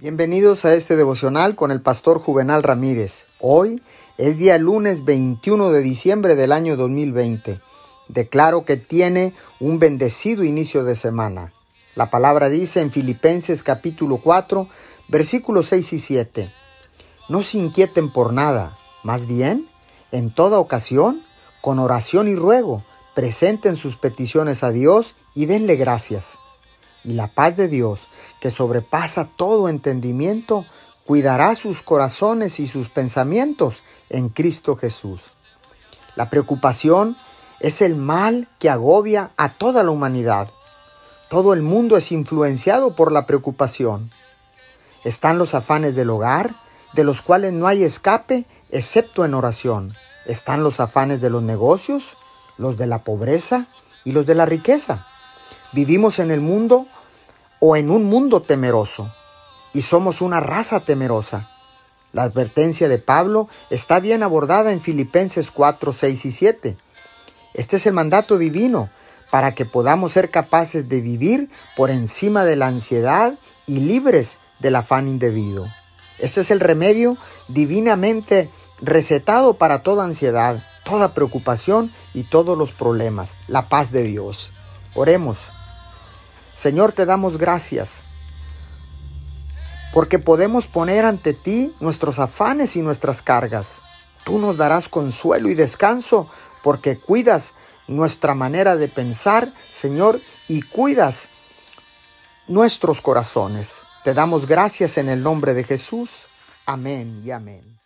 Bienvenidos a este devocional con el pastor Juvenal Ramírez. Hoy es día lunes 21 de diciembre del año 2020. Declaro que tiene un bendecido inicio de semana. La palabra dice en Filipenses capítulo 4, versículos 6 y 7. No se inquieten por nada, más bien, en toda ocasión, con oración y ruego, presenten sus peticiones a Dios y denle gracias y la paz de Dios, que sobrepasa todo entendimiento, cuidará sus corazones y sus pensamientos en Cristo Jesús. La preocupación es el mal que agobia a toda la humanidad. Todo el mundo es influenciado por la preocupación. Están los afanes del hogar, de los cuales no hay escape excepto en oración. Están los afanes de los negocios, los de la pobreza y los de la riqueza. Vivimos en el mundo o en un mundo temeroso y somos una raza temerosa. La advertencia de Pablo está bien abordada en Filipenses 4, 6 y 7. Este es el mandato divino para que podamos ser capaces de vivir por encima de la ansiedad y libres del afán indebido. Este es el remedio divinamente recetado para toda ansiedad, toda preocupación y todos los problemas, la paz de Dios. Oremos. Señor, te damos gracias porque podemos poner ante ti nuestros afanes y nuestras cargas. Tú nos darás consuelo y descanso porque cuidas nuestra manera de pensar, Señor, y cuidas nuestros corazones. Te damos gracias en el nombre de Jesús. Amén y amén.